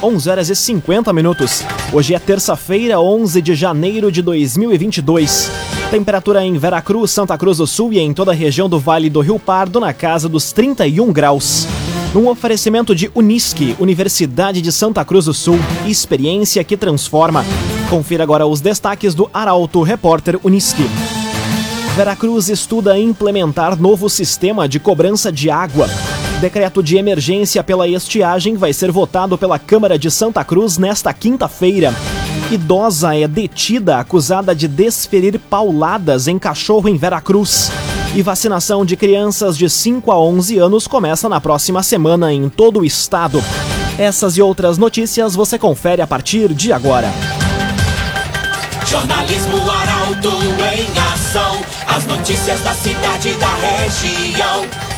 11 horas e 50 minutos. Hoje é terça-feira, 11 de janeiro de 2022. Temperatura em Veracruz, Santa Cruz do Sul e em toda a região do Vale do Rio Pardo na casa dos 31 graus. Num oferecimento de Unisque, Universidade de Santa Cruz do Sul, experiência que transforma. Confira agora os destaques do Arauto Repórter Unisque. Veracruz estuda implementar novo sistema de cobrança de água. Decreto de emergência pela estiagem vai ser votado pela Câmara de Santa Cruz nesta quinta-feira. Idosa é detida acusada de desferir pauladas em cachorro em Veracruz. E vacinação de crianças de 5 a 11 anos começa na próxima semana em todo o estado. Essas e outras notícias você confere a partir de agora. Jornalismo Arauto em ação. As notícias da cidade e da região.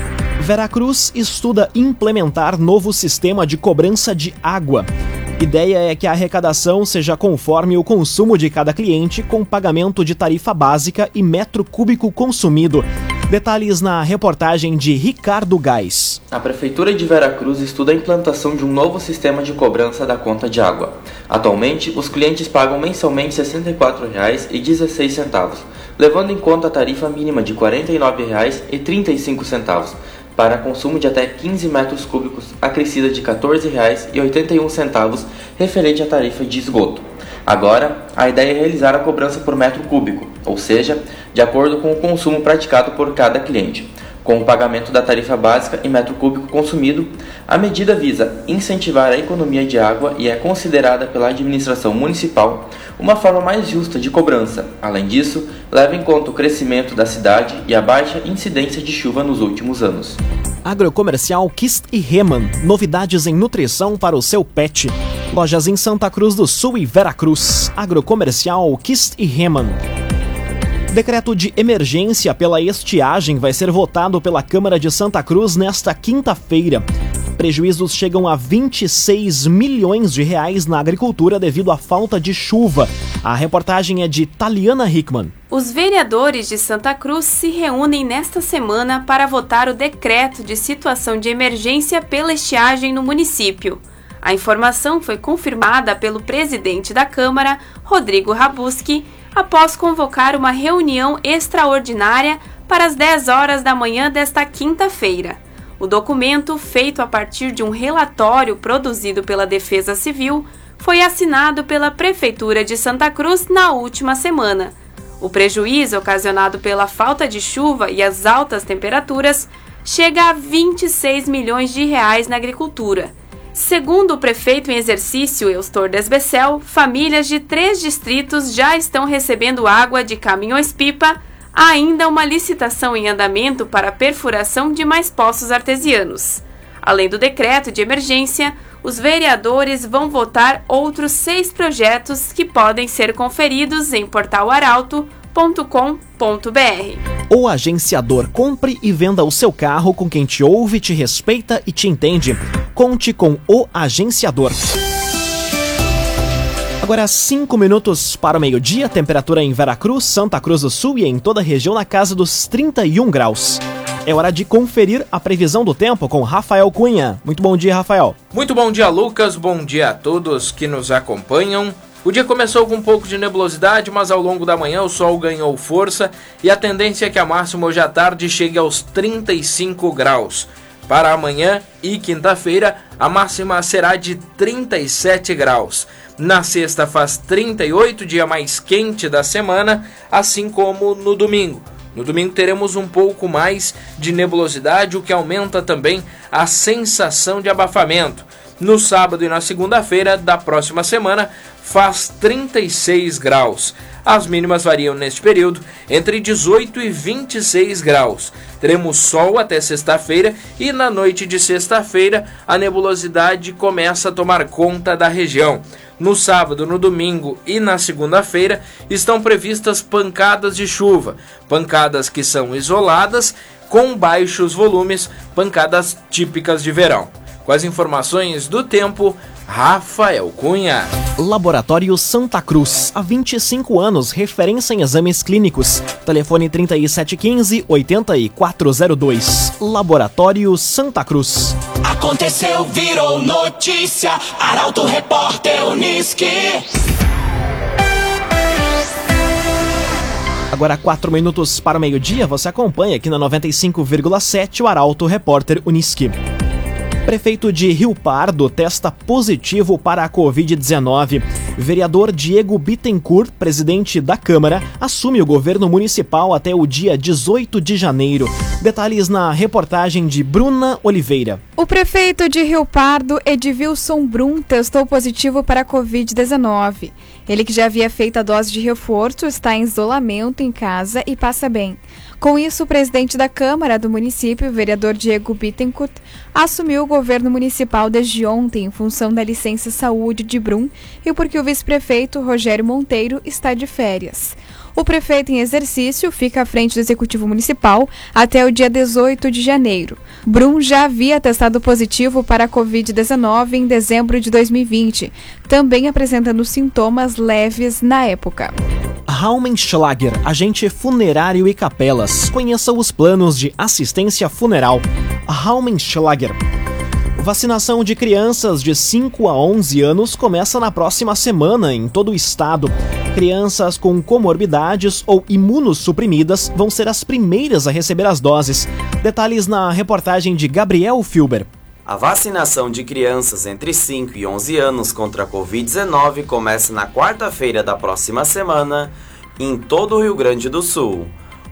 Veracruz estuda implementar novo sistema de cobrança de água. Ideia é que a arrecadação seja conforme o consumo de cada cliente, com pagamento de tarifa básica e metro cúbico consumido. Detalhes na reportagem de Ricardo Gás. A Prefeitura de Veracruz estuda a implantação de um novo sistema de cobrança da conta de água. Atualmente, os clientes pagam mensalmente R$ 64,16, levando em conta a tarifa mínima de R$ 49,35 para consumo de até 15 metros cúbicos, acrescida de R$ 14,81 referente à tarifa de esgoto. Agora, a ideia é realizar a cobrança por metro cúbico, ou seja, de acordo com o consumo praticado por cada cliente. Com o pagamento da tarifa básica em metro cúbico consumido, a medida visa incentivar a economia de água e é considerada pela administração municipal uma forma mais justa de cobrança. Além disso, leva em conta o crescimento da cidade e a baixa incidência de chuva nos últimos anos. Agrocomercial Kist e Reman. Novidades em nutrição para o seu pet. Lojas em Santa Cruz do Sul e Veracruz. Agrocomercial Kist e Reman. Decreto de emergência pela estiagem vai ser votado pela Câmara de Santa Cruz nesta quinta-feira. Prejuízos chegam a 26 milhões de reais na agricultura devido à falta de chuva. A reportagem é de Taliana Hickman. Os vereadores de Santa Cruz se reúnem nesta semana para votar o decreto de situação de emergência pela estiagem no município. A informação foi confirmada pelo presidente da Câmara, Rodrigo Rabuski, após convocar uma reunião extraordinária para as 10 horas da manhã desta quinta-feira. O documento, feito a partir de um relatório produzido pela Defesa Civil, foi assinado pela Prefeitura de Santa Cruz na última semana. O prejuízo ocasionado pela falta de chuva e as altas temperaturas chega a 26 milhões de reais na agricultura. Segundo o prefeito em exercício Eustor Desbecel, famílias de três distritos já estão recebendo água de caminhões-pipa. Há ainda uma licitação em andamento para a perfuração de mais poços artesianos. Além do decreto de emergência, os vereadores vão votar outros seis projetos que podem ser conferidos em portalaralto.com.br. O agenciador compre e venda o seu carro com quem te ouve, te respeita e te entende. Conte com o agenciador. Agora 5 minutos para o meio-dia, temperatura em Veracruz, Santa Cruz do Sul e em toda a região na casa dos 31 graus. É hora de conferir a previsão do tempo com Rafael Cunha. Muito bom dia, Rafael. Muito bom dia, Lucas. Bom dia a todos que nos acompanham. O dia começou com um pouco de nebulosidade, mas ao longo da manhã o sol ganhou força e a tendência é que a máxima hoje à tarde chegue aos 35 graus. Para amanhã e quinta-feira, a máxima será de 37 graus. Na sexta faz 38, dia mais quente da semana, assim como no domingo. No domingo teremos um pouco mais de nebulosidade, o que aumenta também a sensação de abafamento. No sábado e na segunda-feira da próxima semana faz 36 graus. As mínimas variam neste período entre 18 e 26 graus. Teremos sol até sexta-feira e na noite de sexta-feira a nebulosidade começa a tomar conta da região. No sábado, no domingo e na segunda-feira estão previstas pancadas de chuva, pancadas que são isoladas, com baixos volumes, pancadas típicas de verão. Com as informações do tempo, Rafael Cunha. Laboratório Santa Cruz, há 25 anos, referência em exames clínicos. Telefone 3715-8402. Laboratório Santa Cruz. Aconteceu, virou notícia. Arauto Repórter Uniski. Agora, 4 minutos para o meio-dia, você acompanha aqui na 95,7 o Arauto Repórter Uniski. Prefeito de Rio Pardo testa positivo para a Covid-19. Vereador Diego Bittencourt, presidente da Câmara, assume o governo municipal até o dia 18 de janeiro. Detalhes na reportagem de Bruna Oliveira. O prefeito de Rio Pardo, Edvilson Brum, testou positivo para a Covid-19. Ele que já havia feito a dose de reforço está em isolamento em casa e passa bem. Com isso, o presidente da Câmara do município, o vereador Diego Bittencourt, assumiu o governo municipal desde ontem em função da licença saúde de Brum e porque o vice-prefeito Rogério Monteiro está de férias. O prefeito em exercício fica à frente do Executivo Municipal até o dia 18 de janeiro. Brum já havia testado positivo para a Covid-19 em dezembro de 2020, também apresentando sintomas leves na época. Raumenschlager, agente funerário e capelas. Conheça os planos de assistência funeral. Raumenschlager. Vacinação de crianças de 5 a 11 anos começa na próxima semana em todo o estado. Crianças com comorbidades ou imunossuprimidas vão ser as primeiras a receber as doses. Detalhes na reportagem de Gabriel Filber. A vacinação de crianças entre 5 e 11 anos contra a Covid-19 começa na quarta-feira da próxima semana em todo o Rio Grande do Sul.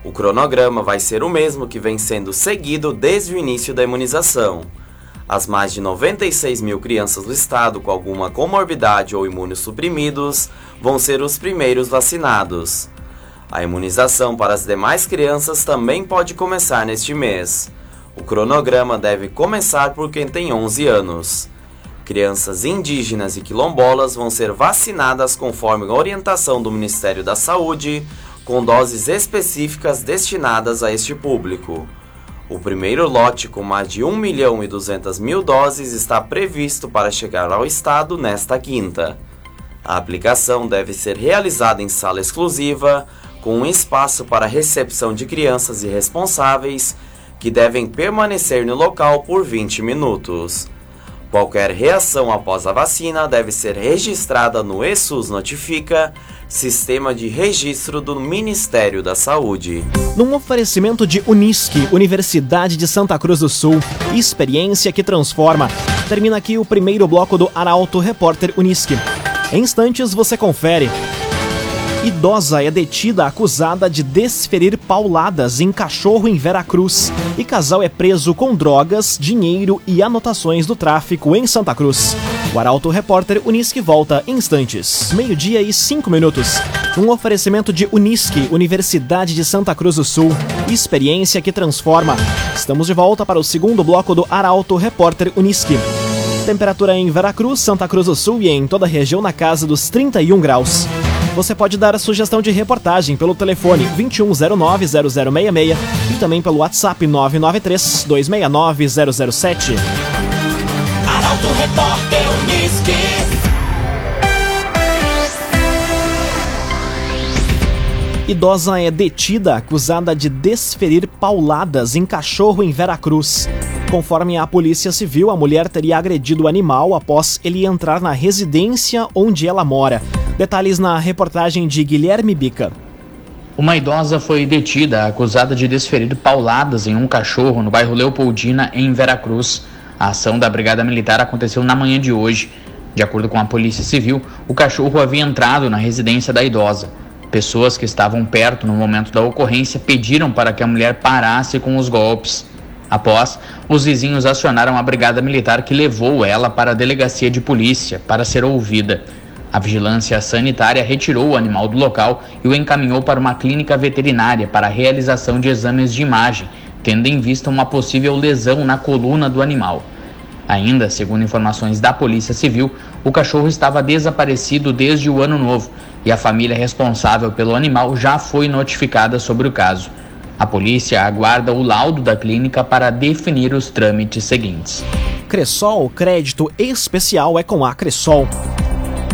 O cronograma vai ser o mesmo que vem sendo seguido desde o início da imunização. As mais de 96 mil crianças do estado com alguma comorbidade ou imunossuprimidos vão ser os primeiros vacinados. A imunização para as demais crianças também pode começar neste mês. O cronograma deve começar por quem tem 11 anos. Crianças indígenas e quilombolas vão ser vacinadas conforme a orientação do Ministério da Saúde, com doses específicas destinadas a este público. O primeiro lote, com mais de 1 milhão e 200 mil doses, está previsto para chegar ao estado nesta quinta. A aplicação deve ser realizada em sala exclusiva, com um espaço para recepção de crianças e responsáveis, que devem permanecer no local por 20 minutos. Qualquer reação após a vacina deve ser registrada no ESUS Notifica, sistema de registro do Ministério da Saúde. Num oferecimento de Unisque, Universidade de Santa Cruz do Sul, experiência que transforma. Termina aqui o primeiro bloco do Arauto Repórter Unisque. Em instantes você confere. Idosa é detida acusada de desferir pauladas em cachorro em Veracruz. E casal é preso com drogas, dinheiro e anotações do tráfico em Santa Cruz. O Arauto Repórter Unisque volta em instantes. Meio-dia e cinco minutos. Um oferecimento de Unisque, Universidade de Santa Cruz do Sul. Experiência que transforma. Estamos de volta para o segundo bloco do Arauto Repórter Unisque. Temperatura em Veracruz, Santa Cruz do Sul e em toda a região na casa dos 31 graus. Você pode dar a sugestão de reportagem pelo telefone 2109-0066 e também pelo WhatsApp 993-269-007. Arauto Repórter Uniski. Idosa é detida acusada de desferir pauladas em cachorro em Veracruz. Conforme a Polícia Civil, a mulher teria agredido o animal após ele entrar na residência onde ela mora. Detalhes na reportagem de Guilherme Bica. Uma idosa foi detida acusada de desferir pauladas em um cachorro no bairro Leopoldina, em Veracruz. A ação da Brigada Militar aconteceu na manhã de hoje. De acordo com a Polícia Civil, o cachorro havia entrado na residência da idosa. Pessoas que estavam perto no momento da ocorrência pediram para que a mulher parasse com os golpes. Após, os vizinhos acionaram a brigada militar que levou ela para a delegacia de polícia para ser ouvida. A vigilância sanitária retirou o animal do local e o encaminhou para uma clínica veterinária para a realização de exames de imagem, tendo em vista uma possível lesão na coluna do animal. Ainda, segundo informações da Polícia Civil, O cachorro estava desaparecido desde o ano novo e a família responsável pelo animal já foi notificada sobre o caso. A polícia aguarda o laudo da clínica para definir os trâmites seguintes. Cressol, crédito especial é com a Cressol.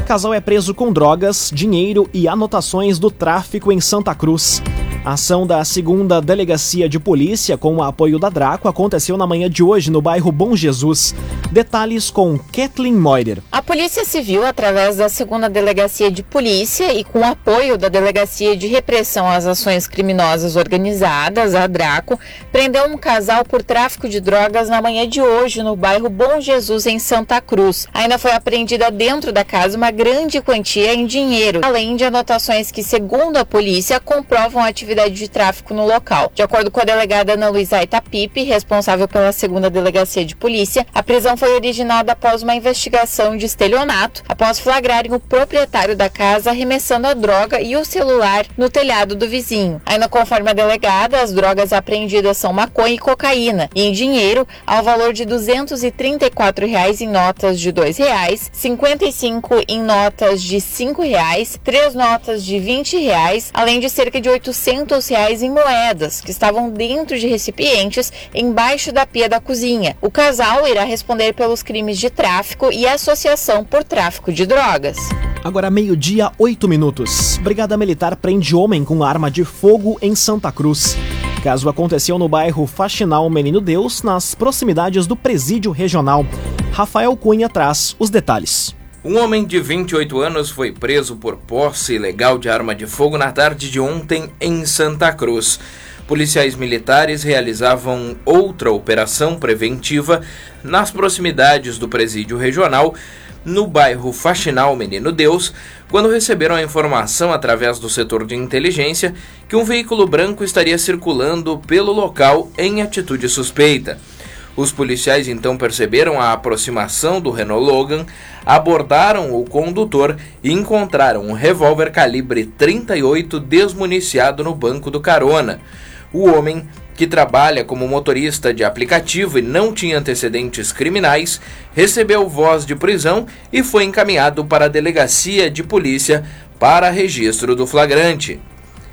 Casal é preso com drogas, dinheiro e anotações do tráfico em Santa Cruz. A ação da segunda delegacia de polícia, com o apoio da Draco, aconteceu na manhã de hoje no bairro Bom Jesus. Detalhes com Kathleen Moider. A Polícia Civil, através da segunda delegacia de polícia e com o apoio da Delegacia de Repressão às Ações Criminosas Organizadas, a Draco, prendeu um casal por tráfico de drogas na manhã de hoje no bairro Bom Jesus, em Santa Cruz. Ainda foi apreendida dentro da casa uma grande quantia em dinheiro, além de anotações que, segundo a polícia, comprovam a atividade atividade de tráfico no local. De acordo com a delegada Ana Luísa Itapipe, responsável pela segunda delegacia de polícia, a prisão foi originada após uma investigação de estelionato, após flagrarem o proprietário da casa arremessando a droga e o celular no telhado do vizinho. Ainda conforme a delegada, as drogas apreendidas são maconha e cocaína, e em dinheiro, ao valor de 234 reais em notas de R$ reais, 55 em notas de 5 reais, três notas de 20 reais, além de cerca de 800 200 reais em moedas que estavam dentro de recipientes embaixo da pia da cozinha. O casal irá responder pelos crimes de tráfico e associação por tráfico de drogas. Agora meio-dia, 8 minutos. Brigada Militar prende homem com arma de fogo em Santa Cruz. Caso aconteceu no bairro Faxinal Menino Deus, nas proximidades do presídio regional. Rafael Cunha traz os detalhes. Um homem de 28 anos foi preso por posse ilegal de arma de fogo na tarde de ontem em Santa Cruz. Policiais militares realizavam outra operação preventiva nas proximidades do presídio regional, no bairro Faxinal Menino Deus, quando receberam a informação através do setor de inteligência que um veículo branco estaria circulando pelo local em atitude suspeita. Os policiais então perceberam a aproximação do Renault Logan, abordaram o condutor e encontraram um revólver calibre 38 desmuniciado no banco do carona. O homem, que trabalha como motorista de aplicativo e não tinha antecedentes criminais, recebeu voz de prisão e foi encaminhado para a delegacia de polícia para registro do flagrante.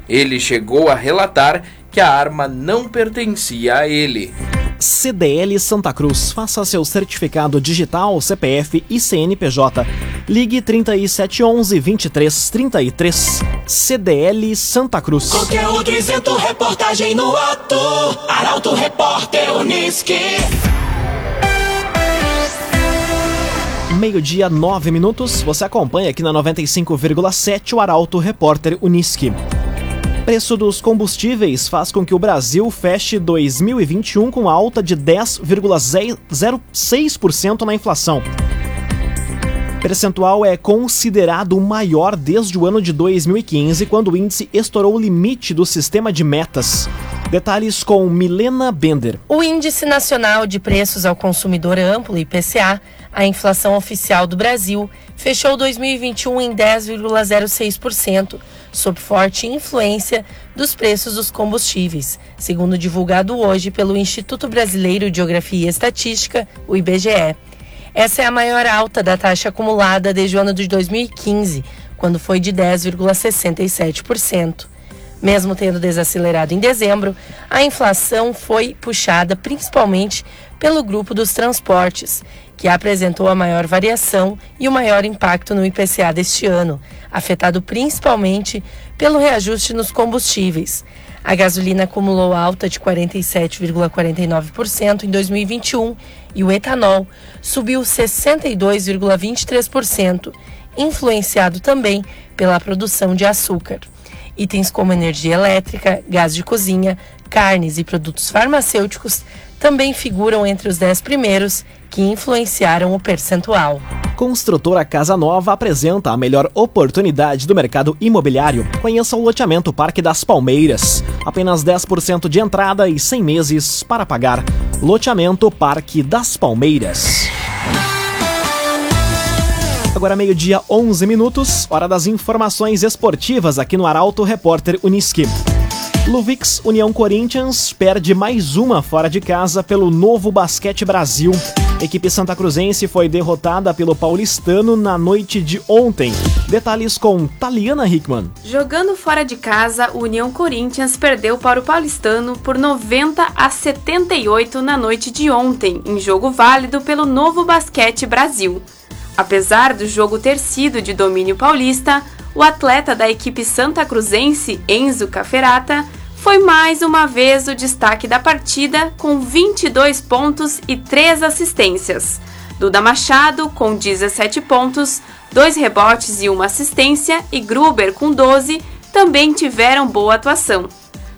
Ele chegou a relatar que a arma não pertencia a ele. CDL Santa Cruz. Faça seu certificado digital, CPF e CNPJ. Ligue 3711 2333. CDL Santa Cruz. Conteúdo isento, reportagem no ato. Arauto Repórter Uniski. Meio-dia, nove minutos. Você acompanha aqui na 95,7 o Arauto Repórter Uniski. Preço dos combustíveis faz com que o Brasil feche 2021 com alta de 10,06% na inflação. Percentual é considerado o maior desde o ano de 2015, quando o índice estourou o limite do sistema de metas. Detalhes com Milena Bender. O Índice Nacional de Preços ao Consumidor Amplo, IPCA, a inflação oficial do Brasil, fechou 2021 em 10,06%, sob forte influência dos preços dos combustíveis, segundo divulgado hoje pelo Instituto Brasileiro de Geografia e Estatística, o IBGE. Essa é a maior alta da taxa acumulada desde o ano de 2015, quando foi de 10,67%. Mesmo tendo desacelerado em dezembro, a inflação foi puxada principalmente pelo grupo dos transportes, que apresentou a maior variação e o maior impacto no IPCA deste ano, afetado principalmente pelo reajuste nos combustíveis. A gasolina acumulou alta de 47,49% em 2021 e o etanol subiu 62,23%, influenciado também pela produção de açúcar. Itens como energia elétrica, gás de cozinha, carnes e produtos farmacêuticos também figuram entre os 10 primeiros que influenciaram o percentual. Construtora Casa Nova apresenta a melhor oportunidade do mercado imobiliário. Conheça o loteamento Parque das Palmeiras. Apenas 10% de entrada e 100 meses para pagar. Loteamento Parque das Palmeiras. Agora meio-dia, 11 minutos, hora das informações esportivas aqui no Arauto Repórter Uniski. Luvix União Corinthians perde mais uma fora de casa pelo Novo Basquete Brasil. equipe santa cruzense foi derrotada pelo paulistano na noite de ontem. Detalhes com Taliana Hickman. Jogando fora de casa, o União Corinthians perdeu para o paulistano por 90 a 78 na noite de ontem, em jogo válido pelo Novo Basquete Brasil. Apesar do jogo ter sido de domínio paulista, o atleta da equipe santa cruzense, Enzo Caferata, foi mais uma vez o destaque da partida com 22 pontos e 3 assistências. Duda Machado com 17 pontos, 2 rebotes e uma assistência e Gruber com 12 também tiveram boa atuação.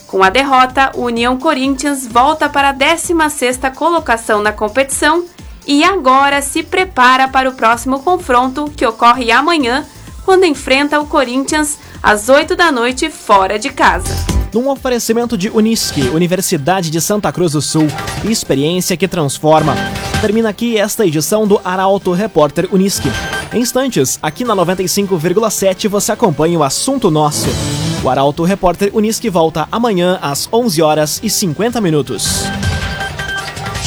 Com a derrota, o União Corinthians volta para a 16ª colocação na competição e agora se prepara para o próximo confronto que ocorre amanhã, quando enfrenta o Corinthians às 8 da noite fora de casa num oferecimento de Unisque, Universidade de Santa Cruz do Sul, experiência que transforma. Termina aqui esta edição do Arauto Repórter Unisque. Em instantes, aqui na 95,7 você acompanha o assunto nosso. O Arauto Repórter Unisque volta amanhã às 11 horas e 50 minutos.